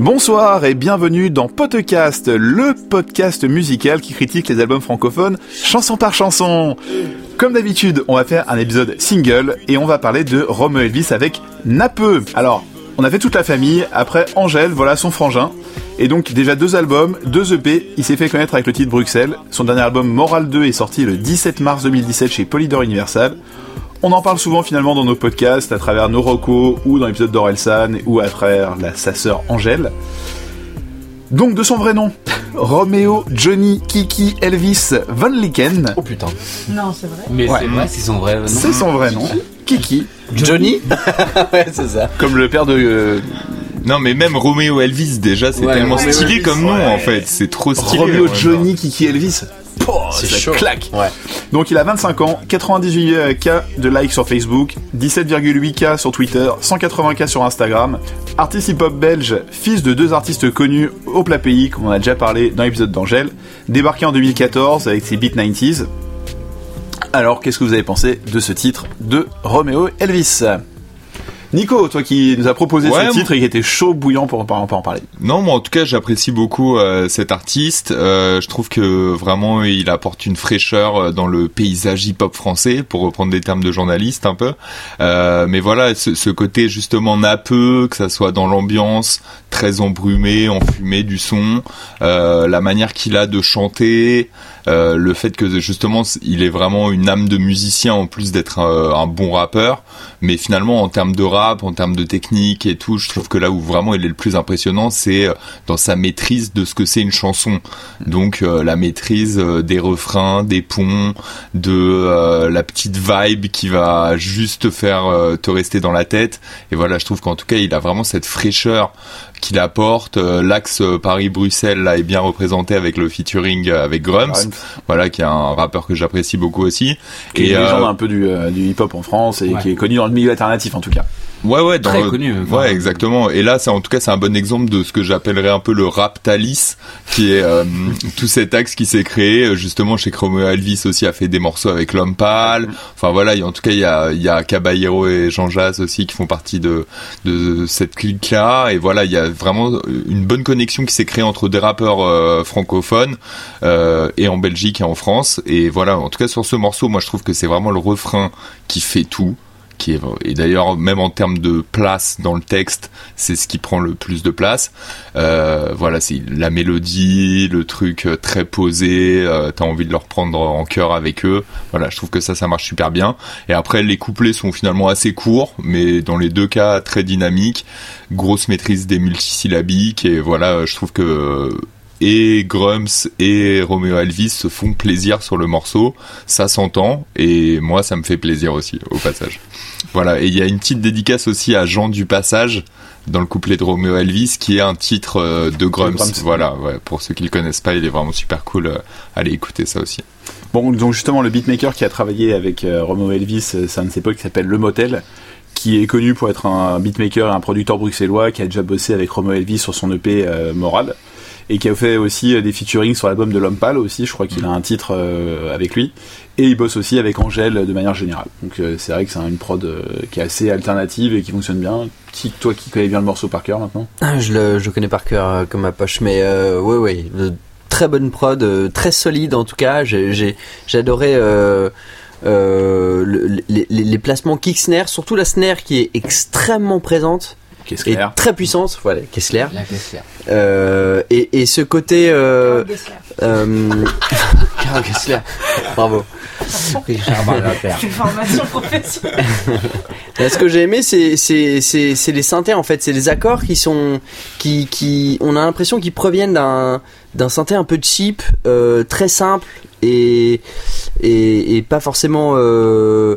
Bonsoir et bienvenue dans Podcast, le podcast musical qui critique les albums francophones chanson par chanson. Comme d'habitude, on va faire un épisode single et on va parler de Romeo Elvis avec Napeux. Alors, on a fait toute la famille, après Angèle, voilà son frangin. Et donc déjà deux albums, deux EP, il s'est fait connaître avec le titre Bruxelles. Son dernier album Moral 2 est sorti le 17 mars 2017 chez Polydor Universal. On en parle souvent finalement dans nos podcasts, à travers nos recos, ou dans l'épisode d'Orelsan, ou à travers la, sa sœur Angèle. Donc de son vrai nom, Romeo Johnny Kiki Elvis Van Liken. Oh putain. Non, c'est vrai. Mais Ouais. c'est vrai, c'est son vrai nom. C'est son vrai nom, Kiki, Johnny Ouais, c'est ça. comme le père de... euh, Non, mais même Roméo Elvis, déjà, c'est Ouais, tellement stylé Elvis, comme nom, ouais. en fait. C'est trop stylé. Romeo ouais, Johnny Kiki Elvis. C'est chaud. claque. Ouais. Donc il a 25 ans, 98k de likes sur Facebook, 17,8k sur Twitter, 180k sur Instagram. Artiste hip-hop belge, fils de deux artistes connus au plat pays, comme on a déjà parlé dans l'épisode d'Angèle, débarqué en 2014 avec ses beats 90s. Alors qu'est-ce que vous avez pensé de ce titre de Romeo Elvis? Nico, toi qui nous as proposé Ouais, ce titre et qui était chaud bouillant pour, pour, pour en parler. Non, moi en tout cas j'apprécie beaucoup euh, cet artiste. Euh, je trouve que vraiment il apporte une fraîcheur euh, dans le paysage hip-hop français, pour reprendre des termes de journaliste un peu. Euh, mais voilà, ce, ce côté justement nappeux, que ça soit dans l'ambiance, très embrumé, enfumé du son, la manière qu'il a de chanter, le fait que justement il est vraiment une âme de musicien en plus d'être euh, un bon rappeur. Mais finalement en termes de rap, en termes de technique et tout, je trouve que là où vraiment il est le plus impressionnant, c'est euh, dans sa maîtrise de ce que c'est une chanson. Donc euh, la maîtrise euh, des refrains, des ponts, de euh, la petite vibe qui va juste faire euh, te rester dans la tête. Et voilà, je trouve qu'en tout cas, il a vraiment cette fraîcheur qu'il apporte. L'axe Paris-Bruxelles là est bien représenté avec le featuring avec Grums, Grums. voilà, qui est un rappeur que j'apprécie beaucoup aussi. Qui est une euh, légende un peu du, euh, du hip-hop en France et Ouais. qui est connu dans le milieu alternatif en tout cas. Ouais, ouais, dans Très le- connu, enfin. Ouais, exactement. Et là, c'est en tout cas, c'est un bon exemple de ce que j'appellerais un peu le rap Thalys, qui est euh, tout cet axe qui s'est créé euh, justement chez Chromeo Elvis aussi a fait des morceaux avec l'homme pâle. Enfin voilà, il y a- en tout cas, il y a, il y a Caballero et Jean Jazz aussi qui font partie de de cette clique-là. Et voilà, il y a vraiment une bonne connexion qui s'est créée entre des rappeurs euh, francophones euh, et en Belgique et en France. Et voilà, en tout cas sur ce morceau, moi je trouve que c'est vraiment le refrain qui fait tout et d'ailleurs même en termes de place dans le texte c'est ce qui prend le plus de place. Euh, voilà c'est la mélodie le truc euh, très posé euh, t'as envie de le reprendre en chœur avec eux. Voilà je trouve que ça ça marche super bien. Et après les couplets sont finalement assez courts mais dans les deux cas très dynamiques. Grosse maîtrise des multisyllabiques et voilà je trouve que et Grums et Romeo Elvis se font plaisir sur le morceau, ça s'entend et moi ça me fait plaisir aussi au passage. Voilà, et il y a une petite dédicace aussi à Jean du Passage dans le couplet de Romeo Elvis qui est un titre euh, de. Grums. Voilà, ouais, pour ceux qui le connaissent pas, il est vraiment super cool. euh, allez écouter ça aussi. Bon, donc justement, le beatmaker qui a travaillé avec euh, Romeo Elvis, c'est un de ses potes qui s'appelle Le Motel, qui est connu pour être un beatmaker et un producteur bruxellois, qui a déjà bossé avec Romeo Elvis sur son EP Moral, et qui a fait aussi euh, des featuring sur l'album de L'Homme Pâle aussi, je crois qu'il a un titre euh, avec lui, et il bosse aussi avec Angèle euh, de manière générale. Donc c'est vrai que c'est une prod qui est assez alternative et qui fonctionne bien. Qui, toi qui connais bien le morceau par cœur maintenant? Ah, je le je connais par cœur comme ma poche, mais ouais. le- très bonne prod, très solide en tout cas. J'ai adoré. Euh, le- les, les- les placements kick snare, surtout la snare qui est extrêmement présente Et clair très puissante, voilà, Kessler. La Kessler. Euh, et, et ce côté, euh, euh, Carole Kessler, bravo. Une formation professionnelle. Là, ce que j'ai aimé, c'est c'est c'est c'est les synthés en fait, c'est les accords qui sont qui qui on a l'impression qu'ils proviennent d'un d'un synthé un peu cheap, euh, très simple et et, pas forcément euh,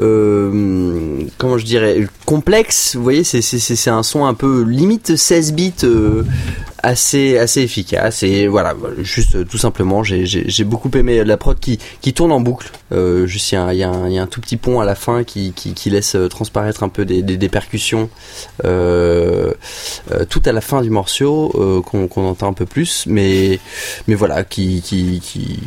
euh, comment je dirais complexe. Vous voyez, c'est un son un peu limite 16 bits. assez assez efficace et voilà juste tout simplement j'ai beaucoup aimé la prod qui qui tourne en boucle juste il y a, un- y, a un- tout petit pont à la fin qui qui, laisse transparaître un peu des des, percussions tout à la fin du morceau qu'on qu'on entend un peu plus mais mais voilà qui qui qui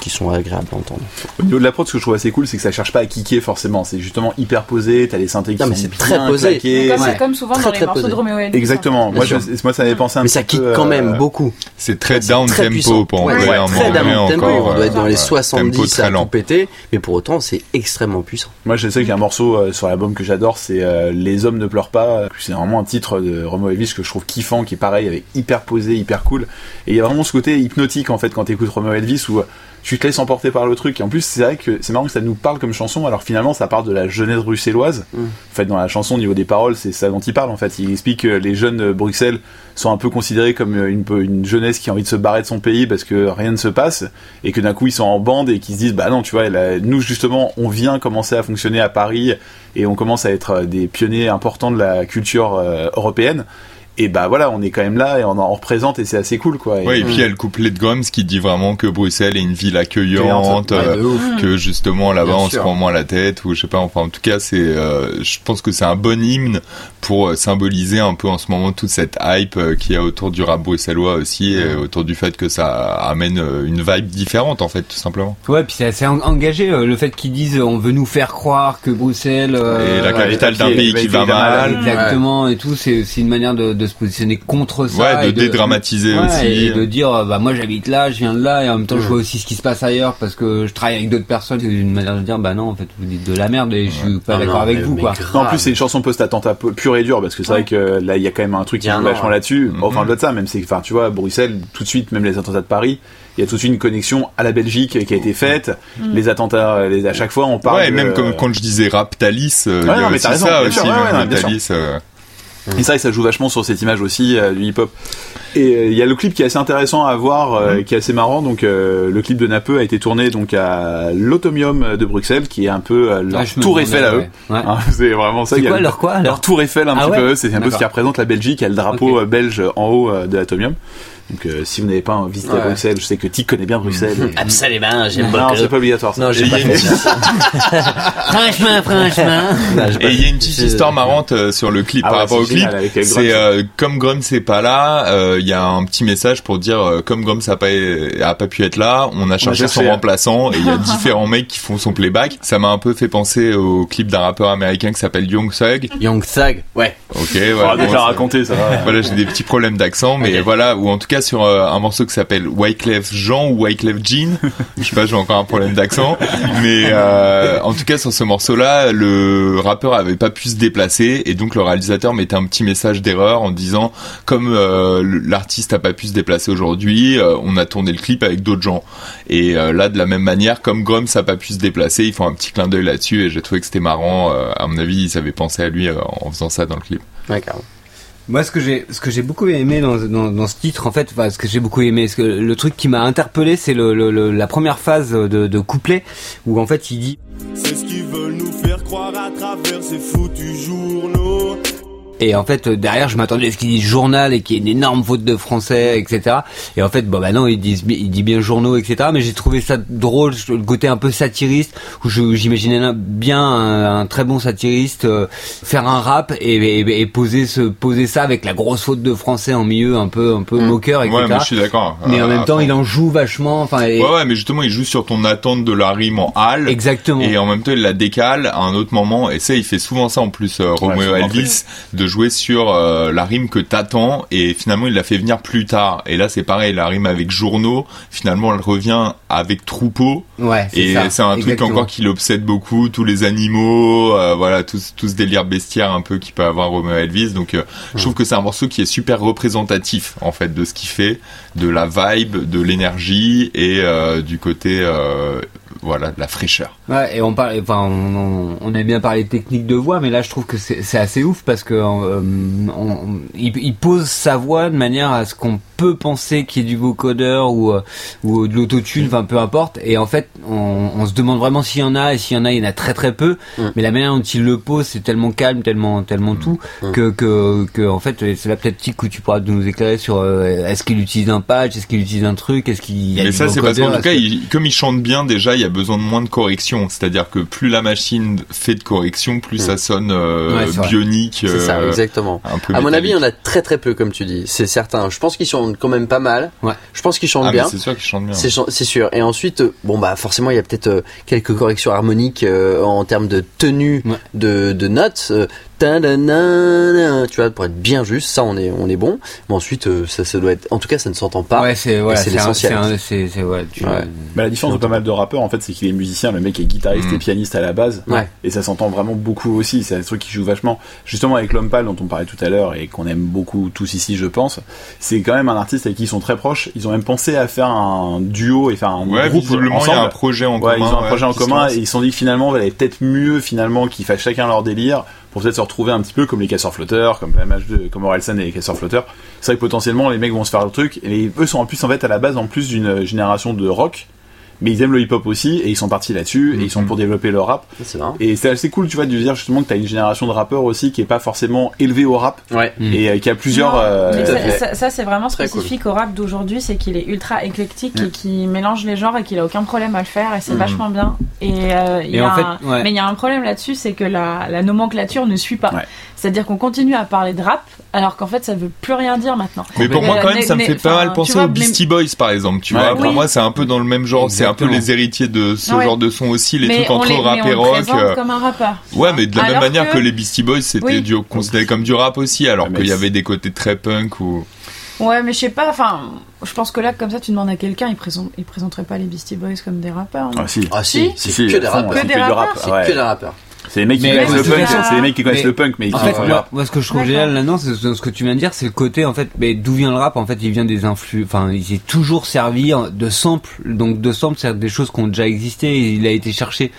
qui sont agréables à entendre. Au niveau de la prod, ce que je trouve assez cool, c'est que ça cherche pas à kicker forcément. C'est justement hyper posé. T'as les synthés qui Non, mais sont très posé. claqués. Mais comme, Ouais. c'est comme souvent Très, dans les très morceaux posé. de Romeo et Elvis. Exactement. Moi, je, sûr. moi, ça m'avait pensé un Mais petit ça kick peu, quand euh, même beaucoup. C'est très down très tempo puissant. pour Ouais, employer un très down tempo. encore. On doit être dans euh, les tempo 70 très à tout péter, mais pour autant c'est extrêmement puissant. Moi, je sais qu'il y a un morceau euh, sur l'album que j'adore, c'est euh, Les hommes ne pleurent pas. C'est vraiment un titre de Romo Elvis que je trouve kiffant, qui est pareil, avec hyper posé, hyper cool. Et il y a vraiment ce côté hypnotique en fait quand t'écoutes Romo Elvis où euh, tu te laisses emporter par le truc. Et en plus, c'est vrai que c'est marrant que ça nous parle comme chanson, alors finalement, ça parle de la jeunesse bruxelloise. Mm. En fait, dans la chanson, au niveau des paroles, c'est ça dont il parle. En fait, il explique que les jeunes de Bruxelles sont un peu considérés comme une, une jeunesse qui a envie de se barrer de son pays parce que rien ne se passe et que d'un coup ils sont en bande et qu'ils se disent bah non tu vois là, nous justement on vient commencer à fonctionner à Paris et on commence à être euh, des pionniers importants de la culture euh, européenne et bah voilà on est quand même là et on en représente et c'est assez cool quoi et, Ouais, et puis il y a le couplet de Grums qui dit vraiment que Bruxelles est une ville accueillante, Ouais, euh, que justement là-bas on se prend moins la tête ou je sais pas. Enfin, en tout cas, c'est, euh, je pense que c'est un bon hymne pour euh, symboliser un peu en ce moment toute cette hype euh, qu'il y a autour du rap bruxellois aussi, et autour du fait que ça amène euh, une vibe différente en fait, tout simplement. Ouais, puis c'est assez en- engagé euh, le fait qu'ils disent on veut nous faire croire que Bruxelles euh, et la capitale d'un est- pays qui va mal. exactement et tout, c'est c'est une manière de, de se positionner contre ça. Ouais, de et dédramatiser Ouais, aussi. et de dire euh, bah moi j'habite là, je viens de là et en même temps je Mm. vois aussi ce qui se passe ailleurs parce que je travaille avec d'autres personnes. C'est une manière de dire bah non en fait vous dites de la merde et je suis pas Ah d'accord avec mais- vous quoi. Non, en plus c'est une chanson post-attentat pu- pure et dure parce que c'est vrai que là il y a quand même un truc qui joue vachement là-dessus Mhm. enfin au-delà de ça même c'est enfin tu vois Bruxelles tout de suite même les attentats de Paris il y a tout de suite une connexion à la Belgique qui a été faite les attentats les, à chaque fois on parle Ouais, même comme quand je disais rap Thalys, euh, Ouais, il y a non, mais aussi t'as raison, ça bien aussi, sûr, ouais, ouais, euh, Et ça, ça joue vachement sur cette image aussi euh, du hip-hop. Et euh, il y a le clip qui est assez intéressant à voir, euh, qui est assez marrant. Donc, le clip de Napeux a été tourné donc à l'Automium de Bruxelles, qui est un peu leur Ah, tour Eiffel à eux. ouais. Ouais. Hein, c'est vraiment ça. C'est quoi le- leur quoi leur leur tour Eiffel un Ah petit ouais peu. C'est un peu ce qui représente la Belgique. Il y a le drapeau belge en haut de l'Atomium. Donc, euh, si vous n'avez pas visité Ouais. Bruxelles, je sais que Tic connaît bien Bruxelles. Absolument, j'aime Non, c'est pas obligatoire. Ça. Non, j'ai pas fait petite- Franchement, franchement. Non, Et il y a une petite histoire marrante euh, sur le clip Ah par ouais, rapport au clip. euh, C'est euh, comme Grum c'est pas là, euh, il y a un petit message pour dire euh, comme Grum ça a pas, a pas pu être là, on a cherché son cherché. remplaçant et il y a différents mecs qui font son playback. Ça m'a un peu fait penser au clip d'un rappeur américain qui s'appelle Young Thug. Young Thug, ouais. Ok, On voilà. va bon, déjà raconter ça. voilà, j'ai des petits problèmes d'accent, mais voilà, ou en tout cas sur euh, un morceau qui s'appelle Wyclef Jean ou Wyclef Jean, je sais pas, j'ai encore un problème d'accent, mais euh, en tout cas sur ce morceau-là, le rappeur avait pas pu se déplacer et donc le réalisateur mettait un petit message d'erreur en disant comme euh, l'artiste a pas pu se déplacer aujourd'hui, on a tourné le clip avec d'autres gens. Et là, de la même manière, comme Grums a pas pu se déplacer, ils font un petit clin d'œil là-dessus et j'ai trouvé que c'était marrant. à mon avis, ils avaient pensé à lui en faisant ça dans le clip. Carrément. Moi, ce que j'ai, ce que j'ai beaucoup aimé dans, dans, dans ce titre, en fait, enfin, ce que j'ai beaucoup aimé, ce que le truc qui m'a interpellé, c'est le, le- le- la première phase de, de couplet où en fait il dit C'est ce qu'ils veulent nous faire croire à travers ces foutus journaux. Et en fait euh, derrière je m'attendais à ce qu'il dise journal et qu'il y ait une énorme faute de français, etc. Et en fait, bon bah non, il dit, il dit bien journaux, etc. Mais j'ai trouvé ça drôle, le côté un peu satiriste où j'imaginais bien un, un très bon satiriste euh, faire un rap et, et, et poser ce poser ça avec la grosse faute de français en milieu, un peu un peu moqueur, etc. Ouais, mais je suis d'accord. Mais en Euh, même temps, à il en joue vachement. Enfin, et- Ouais, ouais, mais justement, il joue sur ton attente de la rime en hal. exactement. Et en même temps, il la décale à un autre moment. Et ça, il fait souvent ça en plus, euh, Romeo Elvis, de jouer sur euh, la rime que t'attends. Et finalement, il la fait venir plus tard. Et là, c'est pareil, la rime avec journaux, finalement, elle revient avec troupeau. ouais, c'est Et c'est un truc encore qui l'obsède beaucoup, tous les animaux, euh, voilà, tout, ce- tout ce délire bestiaire un peu qui peut avoir Romeo Elvis. Donc, euh, je trouve que c'est un morceau qui est super représentatif en fait de ce qu'il fait, de la vibe, de l'énergie et du côté, voilà, de la fraîcheur. Ouais, et on parle, enfin, on, on, on aime bien parler technique de voix, mais là, je trouve que c'est c'est assez ouf parce que euh, on- il, il pose sa voix de manière à ce qu'on peut penser qu'il y ait du vocodeur ou euh, ou de l'autotune, enfin peu importe. Et en fait, on, on se demande vraiment s'il y en a et s'il y en a, il y en a très très peu. Mm. Mais la manière dont il le pose, c'est tellement calme, tellement tellement tout Mm. que que que en fait, c'est là peut-être tu pourras nous éclairer sur euh, est-ce qu'il utilise un patch, est-ce qu'il utilise un truc, est-ce qu'il y a Mais du ça, c'est parce qu'en tout cas, que- il- comme il chante bien déjà, il y a besoin de moins de corrections correction, c'est-à-dire que plus la machine fait de correction, plus ça sonne euh, Ouais, bionique. C'est ça, euh, exactement. un peu À mon avis, il y en a très très peu, comme tu dis. C'est certain. Je pense qu'ils chantent quand même pas mal. Ouais. Je pense qu'ils chantent Ah, bien. c'est sûr qu'il chante bien. C'est c'est sûr. Et ensuite, euh, bon bah forcément, il y a peut-être euh, quelques corrections harmoniques euh, en termes de tenue Ouais. de, de notes. Ta-da-na-na, tu vois, pour être bien juste, ça on est on est bon. Mais ensuite, euh, ça, ça doit être. En tout cas, ça ne s'entend pas. ouais, c'est voilà, l'essentiel. c'est un- C'est c'est ouais. tu- Ouais. Bah, la différence de pas mal de rappeurs, en fait, c'est qu'il est musicien, le mec est guitariste Mm. et pianiste à la base. Ouais. Et ça s'entend vraiment beaucoup aussi. C'est un truc qui joue vachement. Justement, avec L'Homme Pâle, dont on parlait tout à l'heure et qu'on aime beaucoup tous ici, je pense, c'est quand même un artiste avec qui ils sont très proches. Ils ont même pensé à faire un duo et faire un Ouais, groupe visiblement, y ensemble. a un projet en Ouais, commun. ils ont un ouais, projet en commun et ils se sont dit que finalement, il valait peut-être mieux finalement qu'ils fassent chacun leur délire pour peut-être se retrouver un petit peu comme les casseurs flotteurs, comme la MH2, comme Orelsan et les casseurs flotteurs. C'est vrai que potentiellement les mecs vont se faire le truc et eux sont en plus en fait à la base en plus d'une génération de rock, mais ils aiment le hip-hop aussi et ils sont partis là-dessus et ils sont Mhm. pour développer leur rap. C'est. Et c'est assez cool, tu vois, de dire justement que t'as une génération de rappeurs aussi qui est pas forcément élevée au rap Ouais. Mm. et euh, qui a plusieurs. Non, euh, ça, fait. ça- ça, c'est vraiment Très spécifique au rap d'aujourd'hui, c'est qu'il est ultra éclectique et qu'il mélange les genres et qu'il a aucun problème à le faire et c'est Mhm. vachement bien. Et, euh, il y Et a en fait, un- ouais. mais il y a un problème là-dessus, c'est que la, la nomenclature ne suit pas. Ouais. C'est-à-dire qu'on continue à parler de rap alors qu'en fait ça veut plus rien dire maintenant. Mais pour moi, euh, quand même, ça me fait pas mal tu penser aux Beastie Boys, par exemple. Tu vois, pour moi, c'est un peu dans le même genre. C'est un peu les héritiers de ce Ouais. genre de son aussi, les mais trucs entre les- rap mais et on rock. euh, comme un rappeur. Ouais, mais de la même manière que... les Beastie Boys, c'était Oui. considéré comme du rap aussi, alors mais qu'il y avait des côtés très punk ou. Ouais, mais je sais pas, enfin, je pense que là, comme ça, tu demandes à quelqu'un, il, présente, il présenterait pas les Beastie Boys comme des rappeurs. Ah si. Ah si, Si, c'est si, que des rappeurs. c'est Que des du rap. rappeurs, C'est ouais. que des rappeurs. C'est les mecs qui connaissent le punk, c'est les mecs qui connaissent Mais- le punk, mais En fait, moi, ce que je trouve génial là-dedans, c'est ce que tu viens de dire, c'est le côté en fait, mais d'où vient le rap En fait, il vient des influx. Enfin, il s'est toujours servi de samples. Donc de samples, c'est des choses qui ont déjà existé. Et il a été cherché.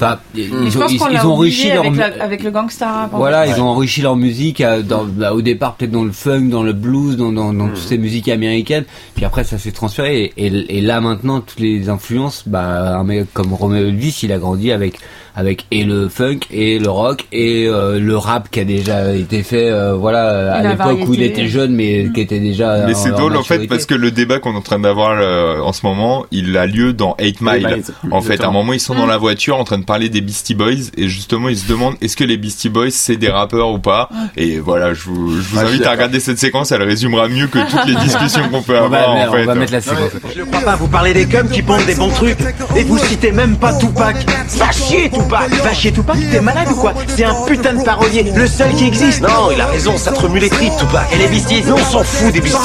Enfin, ils, ils, ils ont enrichi leur avec, mu- la- avec le gangsta Voilà, ils ont enrichi leur musique euh, dans, bah, au départ peut-être dans le funk, dans le blues, dans, dans, dans toutes ces musiques américaines. Puis après ça s'est transféré. Et, et, et là maintenant toutes les influences, bah un mec comme Romeo Elvis, il a grandi avec avec et le funk et le rock et euh, le rap qui a déjà été fait, euh, voilà, à l'époque où il était jeune, mais qui était déjà. Mais c'est drôle en fait parce que le débat qu'on est en train d'avoir euh, en ce moment, il a lieu dans 8 Mile. Mile, En fait, à un moment, ils sont dans la voiture en train de parler des Beastie Boys et justement, ils se demandent est-ce que les Beastie Boys c'est des rappeurs ou pas. Et voilà, je vous, je vous Ouais, je suis invite à regarder cette séquence, elle résumera mieux que toutes les discussions qu'on peut on va, avoir en on fait. va mettre la séquence. Je crois pas, vous parlez des cums qui pondent des bons trucs et vous citez même pas Tupac. Va chier Tupac Va chier Tupac, t'es malade ou quoi? C'est un putain de parolier, le seul qui existe. Non, il a raison, ça te remue les tripes Tupac. Et les Beasties? Non, on s'en fout des Beasties.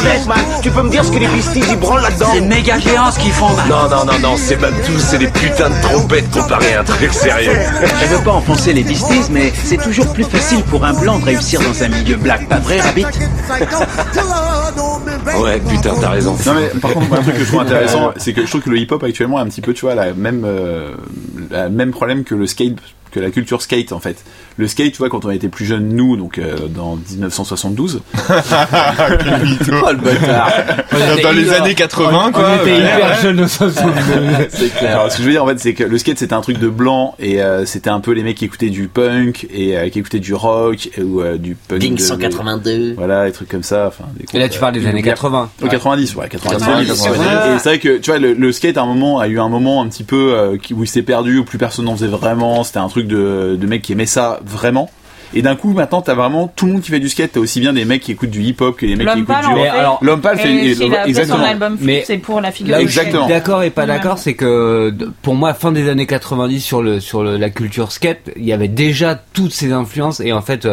Tu peux me dire ce que les Beasties ils branlent là-dedans? C'est méga géant ce qu'ils font. Non, non, non, non, c'est même tout, c'est des putains de trompettes comparé à un truc sérieux. Je veux pas enfoncer les Beasties, mais c'est toujours plus facile pour un blanc de réussir dans un milieu black, pas vrai, Rabbit Ouais, putain, t'as raison. Non mais par contre, un truc que je trouve intéressant, c'est que je trouve que le hip-hop actuellement est un petit peu, tu vois, la même, euh, la même problème que le skate, que la culture skate en fait. Le skate, tu vois, quand on était plus jeunes, nous, donc euh, dans 1972, Oh le bâtard. Dans les années 80 quoi. On était ouais. hyper jeunes au 62. C'est clair. Alors, ce que je veux dire en fait, c'est que le skate c'était un truc de blanc et euh, c'était un peu les mecs qui écoutaient du punk et euh, qui écoutaient du rock et, ou euh, du punk. Ding de- 182. Voilà, des trucs comme ça. Enfin, des Et là, tu parles des euh, années 80. Oh, 90, ouais, 90. 90, ouais. ouais. Et c'est vrai que, tu vois, le, le skate, à un moment, a eu un moment un petit peu euh, où il s'est perdu, où plus personne n'en faisait vraiment. C'était un truc de, de mecs qui aimaient ça vraiment. Et d'un coup, maintenant, t'as vraiment tout le monde qui fait du skate. T'as aussi bien des mecs qui écoutent du hip-hop que des mecs qui écoutent du alors, L'homme pâle fait Et fait son exactement. album Mais c'est pour la figure Là où de je suis Exactement. d'accord et pas d'accord, c'est que pour moi, fin des années 90 sur le sur le- la culture skate, il y avait déjà toutes ces influences et en fait,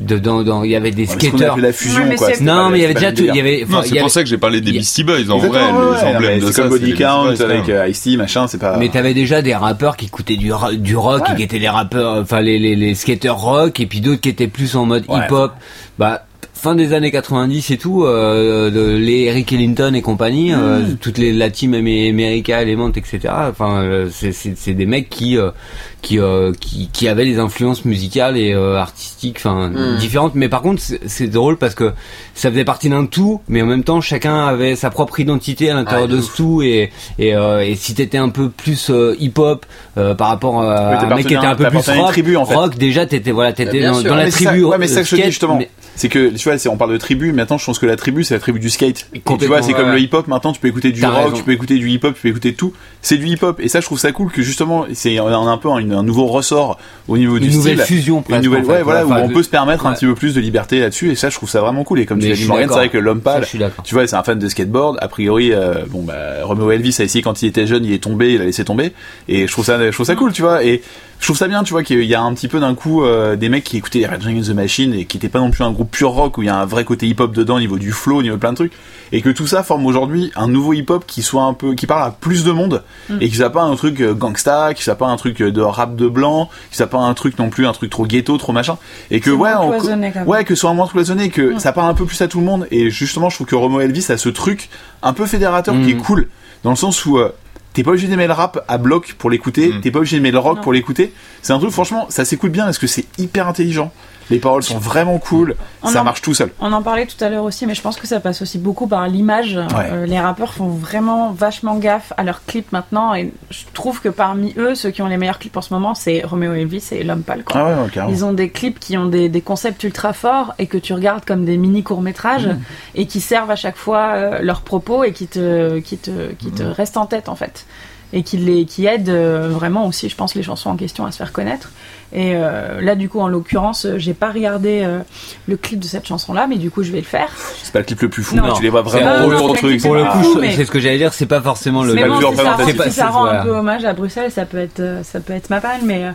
euh, de, dans, dans- il y avait des Ouais, parce qu'on a skateurs. fait la fusion, Ouais, mais quoi. Non, mais il y avait déjà tout. Il y avait. enfin, Non, c'est avait- pour ça que j'ai parlé des Beastie Boys en vrai, ouais, les emblèmes de ça. comme Body les Count avec euh, Ice-T, machin, c'est pas. Mais t'avais déjà des rappeurs qui écoutaient du, du rock, Ouais. qui étaient des rappeurs, enfin les, les, les skateurs rock, et puis d'autres qui étaient plus en mode Ouais. hip-hop. Bah, fin des années 90 et tout, euh, de- les Eric Ellington et compagnie, euh, toutes les la team America, Element, etc. Enfin, euh, c'est des mecs qui euh, qui, euh, qui qui avaient des influences musicales et euh, artistiques, enfin Mm. différentes. Mais par contre, c'est- drôle parce que ça faisait partie d'un tout, mais en même temps, chacun avait sa propre identité à l'intérieur de ce tout. Et et, euh, et si t'étais un peu plus euh, hip-hop euh, par rapport à Oui, un mec qui était un peu plus rock, tribu, en fait. rock déjà t'étais voilà t'étais dans, dans la Mais c'est ça- tribu ouais, mais ça que je dis, justement. mais- c'est que tu vois, on parle de tribu. Maintenant, je pense que la tribu, c'est la tribu du skate. Et tu vois, c'est comme le hip-hop. Maintenant, tu peux écouter du rock, raison. tu peux écouter du hip-hop, tu peux écouter tout. C'est du hip-hop. Et ça, je trouve ça cool que justement, c'est on a un peu un, un nouveau ressort au niveau Une du nouvelle style. fusion, Une presque, nouvelle, en fait, ouais, voilà, où on de- peut se permettre un petit peu plus de liberté là-dessus. Et ça, je trouve ça vraiment cool. Et comme tu Mais l'as je dit, suis Morgane, c'est vrai que l'homme pâle, tu vois, c'est un fan de skateboard. A priori, euh, bon, bah, Romeo Elvis a essayé quand il était jeune, il est tombé, il a laissé tomber. Et je trouve ça, je trouve ça cool, tu vois. Et je trouve ça bien, tu vois, qu'il y a un petit peu d'un coup euh, des mecs qui écoutaient Rage Against the Machine et qui étaient pas non plus un groupe pur rock où il y a un vrai côté hip-hop dedans, au niveau du flow, au niveau de plein de trucs, et que tout ça forme aujourd'hui un nouveau hip-hop qui soit un peu, qui parle à plus de monde et qui soit pas un truc euh, gangsta, qui soit pas un truc euh, de rap de blanc, qui soit pas un truc non plus un truc trop ghetto, trop machin, et que ouais, on- ouais, que ce soit moins cloisonné, que ça parle un peu plus à tout le monde. Et justement, je trouve que Romo Elvis a ce truc un peu fédérateur qui est Mhm. cool, dans le sens où euh, t'es pas obligé d'aimer le rap à bloc pour l'écouter, t'es pas obligé d'aimer le rock Non. pour l'écouter. C'est un truc, franchement, ça s'écoute bien parce que c'est hyper intelligent. Les paroles sont vraiment cool, On ça en- marche tout seul. On en parlait tout à l'heure aussi, mais je pense que ça passe aussi beaucoup par l'image. Euh, les rappeurs font vraiment vachement gaffe à leurs clips maintenant, et je trouve que parmi eux, ceux qui ont les meilleurs clips en ce moment, c'est Romeo Elvis et L'Homme Pâle. Quoi. Ah ouais. Ils ont des clips qui ont des, des concepts ultra forts et que tu regardes comme des mini courts métrages Mmh. et qui servent à chaque fois euh, leurs propos et qui te, qui te, qui Mmh. te restent en tête en fait. Et qui, les, qui aident euh, vraiment aussi, je pense, les chansons en question à se faire connaître. Et euh, là, du coup, en l'occurrence, euh, j'ai pas regardé euh, le clip de cette chanson-là, mais du coup, je vais le faire. C'est pas le clip le plus fou, Non. mais tu les vois C'est vraiment non, non, truc. Pour le coup, c'est ce que j'allais dire, c'est pas forcément le. mais bon, si ça, rend, représentatif. C'est pas- si ça c'est- rend voilà. un peu hommage à Bruxelles, ça peut être, ça peut être ma panne, mais euh,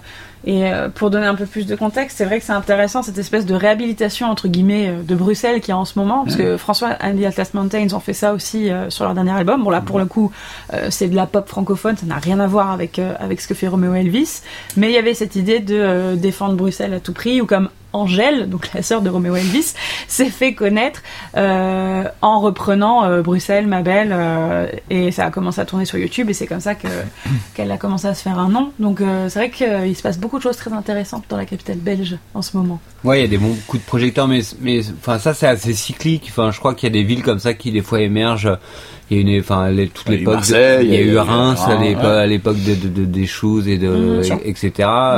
et pour donner un peu plus de contexte, c'est vrai que c'est intéressant cette espèce de réhabilitation entre guillemets de Bruxelles qu'il y a en ce moment, parce que François and the Atlas Mountains ont fait ça aussi euh, sur leur dernier album. Bon là pour le coup, euh, c'est de la pop francophone, ça n'a rien à voir avec euh, avec ce que fait Romeo Elvis, mais il y avait cette idée de euh, défendre Bruxelles à tout prix, ou comme Angèle, donc la sœur de Romeo Elvis, s'est fait connaître euh, en reprenant euh, Bruxelles, ma belle, euh, et ça a commencé à tourner sur YouTube, et c'est comme ça que qu'elle a commencé à se faire un nom. Donc euh, c'est vrai qu'il se passe beaucoup de choses très intéressantes dans la capitale belge en ce moment. Ouais, il y a des bons coups de projecteurs, mais mais enfin ça c'est assez cyclique. Enfin, je crois qu'il y a des villes comme ça qui des fois émergent. Il y a une, enfin les, toute l'époque. Il y a eu Reims à l'époque, ouais. à l'époque de, de- de- des choses et de sûr. etc.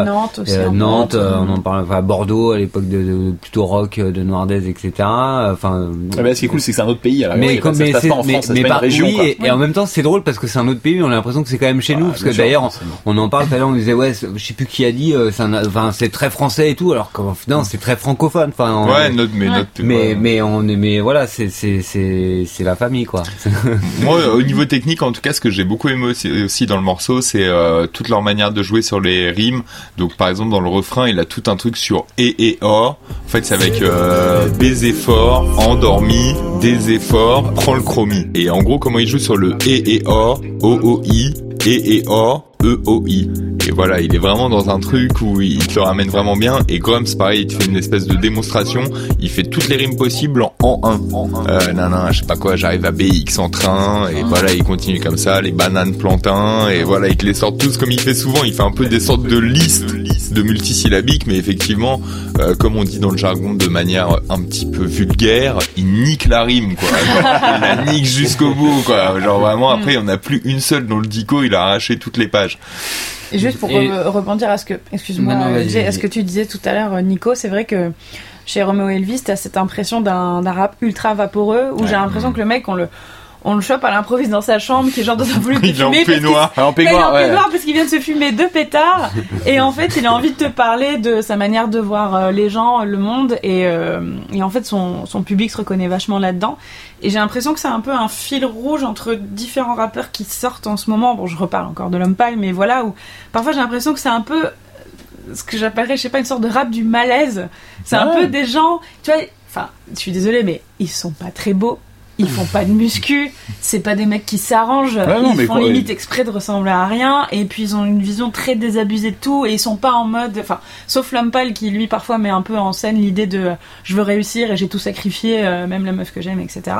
Nantes aussi. Euh, peu. Nantes, euh, on en parle, enfin Bordeaux à l'époque de, de- plutôt rock de Noirdez, etc. Enfin, Ah bah, ce qui est cool, c'est que c'est un autre pays. À la mais comme ça se mais passe c'est pas en mais, France, ça se mais par- une région. oui, quoi. et, et en même temps c'est drôle parce que c'est un autre pays, mais on a l'impression que c'est quand même chez nous Ah, parce bien que d'ailleurs on en parle tout à l'heure, on disait ouais, je sais plus qui a dit, euh, c'est enfin c'est très français et tout, alors qu'en non c'est très francophone. Enfin, on- Ouais, notre, mais Ouais. notre, mais mais on est mais voilà c'est c'est c'est c'est la famille quoi. Moi, au niveau technique, en tout cas, ce que j'ai beaucoup aimé aussi, aussi dans le morceau, c'est euh, toute leur manière de jouer sur les rimes. Donc, par exemple, dans le refrain, il a tout un truc sur et et or. En fait, c'est avec euh, baiser fort, endormi, des efforts, prends le chromie. Et en gros, comment il joue sur le et et or, o o i, et et or, e o i. Et voilà, il est vraiment dans un truc où il te le ramène vraiment bien. Et Grumps, pareil, il te fait une espèce de démonstration. Il fait toutes les rimes possibles en 1. Euh, non, non, je sais pas quoi, j'arrive à BX en train. Et voilà, il continue comme ça. Les bananes plantains. Et voilà, il te les sort tous comme il fait souvent. Il fait un peu des sortes de listes de multisyllabiques. Mais effectivement, euh, comme on dit dans le jargon de manière un petit peu vulgaire, il nique la rime, quoi. Genre, il la nique jusqu'au bout, quoi. Genre vraiment, après, il y en a plus une seule dans le dico. Il a arraché toutes les pages. Et juste pour Et- rebondir à ce que, excuse-moi, Non, non, euh, à ce que tu disais tout à l'heure, euh, Nico, c'est vrai que chez Romeo Elvis, t'as cette impression d'un d'un rap ultra vaporeux où j'ai l'impression que le mec, on le, on le chope à l'improviste dans sa chambre, qui est genre dans un volume de Il est en fumée, peignoir. Ah, en Ouais, peignoir, en ouais. peignoir parce qu'il vient de se fumer deux pétards et en fait il a envie de te parler de sa manière de voir euh, les gens, le monde et, euh, et en fait son, son public se reconnaît vachement là-dedans et j'ai l'impression que c'est un peu un fil rouge entre différents rappeurs qui sortent en ce moment. Bon je reparle encore de l'homme pâle mais voilà où parfois j'ai l'impression que c'est un peu ce que j'appellerais je sais pas une sorte de rap du malaise. C'est un Ah. peu des gens, tu vois, enfin je suis désolée mais ils sont pas très beaux. Ils font pas de muscu, c'est pas des mecs qui s'arrangent, non, ils font quoi, limite exprès de ressembler à rien et puis ils ont une vision très désabusée de tout et ils sont pas en mode enfin sauf Lampal qui lui parfois met un peu en scène l'idée de je veux réussir et j'ai tout sacrifié euh, même la meuf que j'aime etc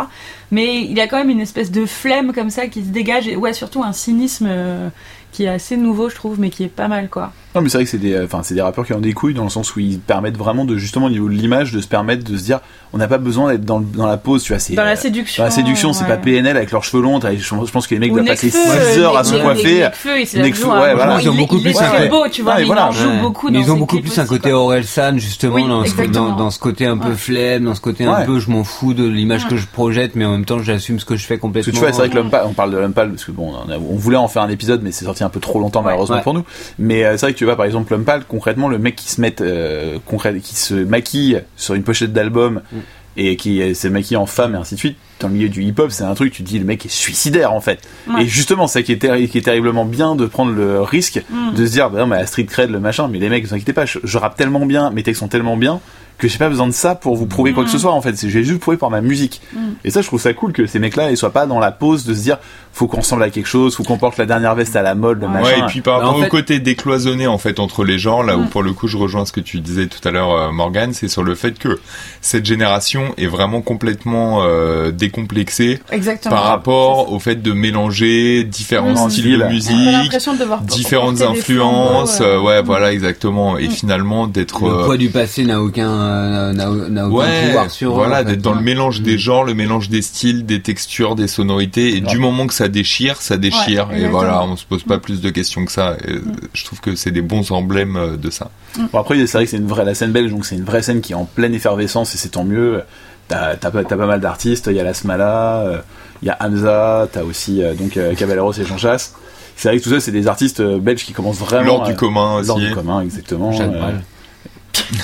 mais il y a quand même une espèce de flemme comme ça qui se dégage et ouais surtout un cynisme euh, qui est assez nouveau, je trouve, mais qui est pas mal, quoi. Non, mais c'est vrai que c'est des, enfin, c'est des rappeurs qui ont des couilles dans le sens où ils permettent vraiment de, justement, au niveau de l'image, de se permettre de se dire, on n'a pas besoin d'être dans, le- dans la pause, tu vois, c'est. Dans la euh, séduction. Dans la séduction, c'est ouais. pas PNL avec leurs cheveux longs. Je, je pense que les mecs doivent passer Nekfeu, 6 heures à se coiffer. Ouais, voilà. Ils ont beaucoup plus un beau, tu vois, Ouais, mais voilà. il en joue Ouais. beaucoup ils ont beaucoup plus un côté quoi. Orelsan justement dans, ce, côté un peu flemme, dans ce côté un peu je m'en fous de l'image que je projette, mais en même temps j'assume ce que je fais Parce complètement. que tu vois, c'est vrai que on parle de l'homme parce que bon, on voulait en faire un épisode, mais c'est sorti un peu trop longtemps malheureusement Ouais. pour nous. Mais euh, c'est vrai que tu vois, par exemple, pâle, concrètement, le mec qui se met, euh, concrète, qui se maquille sur une pochette d'album Mm. et qui euh, se maquille en femme et ainsi de suite, dans le milieu du hip-hop, c'est un truc, tu te dis, le mec est suicidaire en fait. Ouais. Et justement, c'est ça qui est, terri- qui est terriblement bien de prendre le risque Mm. de se dire, bah non, mais la street cred, le machin, mais les mecs, vous inquiétez pas, je, je rappe tellement bien, mes textes sont tellement bien que j'ai pas besoin de ça pour vous prouver quoi que ce soit en fait. J'ai juste prouvé par ma musique. Mm. Et ça, je trouve ça cool que ces mecs-là, ils soient pas dans la pause de se dire, faut qu'on ressemble à quelque chose, faut qu'on porte la dernière veste à la mode, le Ouais, machin. Ouais, et puis par rapport fait- au côté décloisonné en fait entre les genres, là où Mm. pour le coup je rejoins ce que tu disais tout à l'heure euh, Morgan, c'est sur le fait que cette génération est vraiment complètement euh, décomplexée Exactement. par rapport au fait de mélanger différents Mm. styles de Style. On a musique, de différentes influences, euh, ouais Mm. voilà exactement, et Mm. finalement d'être le euh, poids du passé n'a aucun euh, n'a n'a aucun Ouais, pouvoir sur eux, voilà, en fait. d'être dans le mélange Mm. des genres, le mélange des styles, des textures, des sonorités, et du moment que ça déchire, ça déchire, et exactement. voilà, on se pose pas plus de questions que ça. Et, euh, Je trouve que c'est des bons emblèmes euh, de ça. Bon, après, c'est vrai que c'est une vraie, la scène belge, donc c'est une vraie scène qui est en pleine effervescence et c'est tant mieux. T'as, t'as, pas- t'as pas mal d'artistes, il y a la Smala, euh, il y a Hamza, t'as aussi, euh, donc, euh, Caballeros et Jean Chas. C'est vrai que tout ça, c'est des artistes belges qui commencent vraiment. L'ordre du commun aussi. L'ordre du commun, exactement.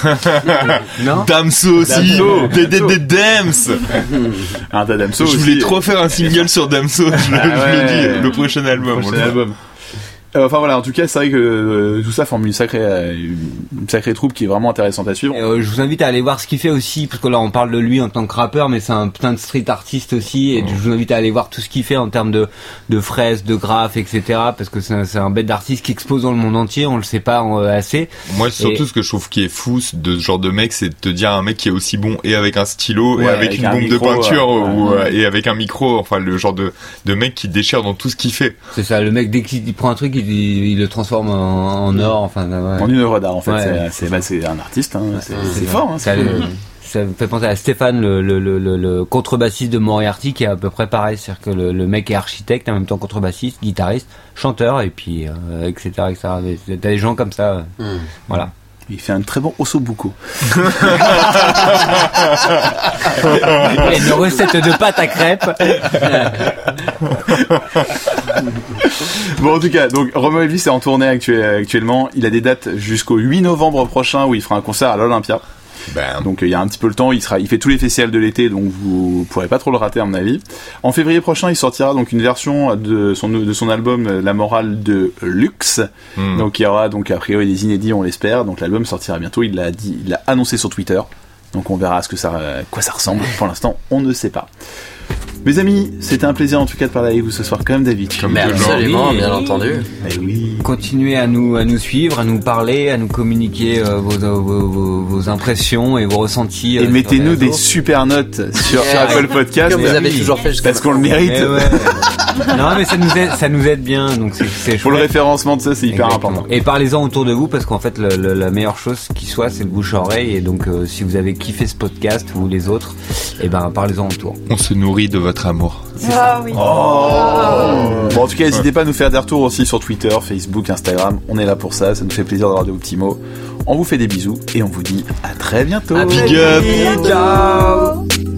non Damso aussi, Damso. des, des, des Dams. un tas Damso Je voulais trop faire un single sur Damso, je, le- Ah le dis, le prochain album. Enfin voilà, en tout cas, c'est vrai que euh, tout ça forme une sacrée, euh, une sacrée troupe qui est vraiment intéressante à suivre. Et, euh, je vous invite à aller voir ce qu'il fait aussi, parce que là on parle de lui en tant que rappeur, mais c'est un putain de street artiste aussi, et je vous invite à aller voir tout ce qu'il fait en termes de, de fraises, de graphes, etc. Parce que c'est un, c'est un bête d'artiste qui expose dans le monde entier, on le sait pas euh, assez. Moi, surtout Et- ce que je trouve qui est fou de ce genre de mec, c'est de te dire un mec qui est aussi bon et avec un stylo Ouais, et avec, avec une un bombe micro, de peinture ouais. ou, euh, et avec un micro. Enfin, le genre de, de mec qui déchire dans tout ce qu'il fait. C'est ça, le mec dès qu'il il prend un truc, il, il le transforme en, en or, enfin ouais. En une œuvre d'art, en fait. Ouais. C'est, c'est, bah, c'est un artiste, hein. c'est, fort, hein. Ça, c'est- le- ça me fait penser à Stéphane, le, le, le, le, le contrebassiste de Moriarty, qui est à peu près pareil. C'est-à-dire que le, le mec est architecte, en même temps contrebassiste, guitariste, chanteur, et puis euh, etc. etc. T'as des gens comme ça. euh, Voilà. Il fait un très bon ossobuco. Et une recette de pâte à crêpes. Bon, en tout cas, donc Romain Elvis est en tournée actu- actuellement. Il a des dates jusqu'au 8 novembre prochain où il fera un concert à l'Olympia. Ben, Donc il y a un petit peu le temps. Il sera, il fait tous les festivals de l'été, donc vous pourrez pas trop le rater à mon avis. En février prochain, il sortira donc une version de son de son album euh, La Morale de Luxe. hmm. Donc il y aura donc a priori des inédits, on l'espère. Donc l'album sortira bientôt. Il l'a dit, il l'a annoncé sur Twitter. Donc on verra à ce que ça, quoi ça ressemble. Pour l'instant, on ne sait pas. Mes amis, c'était un plaisir en tout cas de parler avec vous ce soir, comme d'habitude. Comme Mais absolument, Oui. bien entendu. Eh oui. Continuez à nous, à nous suivre, à nous parler, à nous communiquer euh, vos, vos, vos, vos impressions et vos ressentis. euh, Et mettez-nous des super notes sur. Apple Podcast. Comme vous mais avez oui. toujours fait jusqu'à Parce qu'on le mérite. Eh non mais ça nous aide, ça nous aide bien, donc c'est c'est Pour le référencement de ça, c'est hyper Exactement. important. Et parlez-en autour de vous parce qu'en fait le- le- la meilleure chose qui soit c'est le bouche à oreille et donc euh, si vous avez kiffé ce podcast ou les autres, et ben parlez-en autour. on se nourrit de votre amour. Ah oui. Bon, en tout cas, n'hésitez pas à nous faire des retours aussi sur Twitter, Facebook, Instagram. On est là pour ça. Ça nous fait plaisir d'avoir de vos petits mots. On vous fait des bisous et on vous dit à très bientôt. Big up Ciao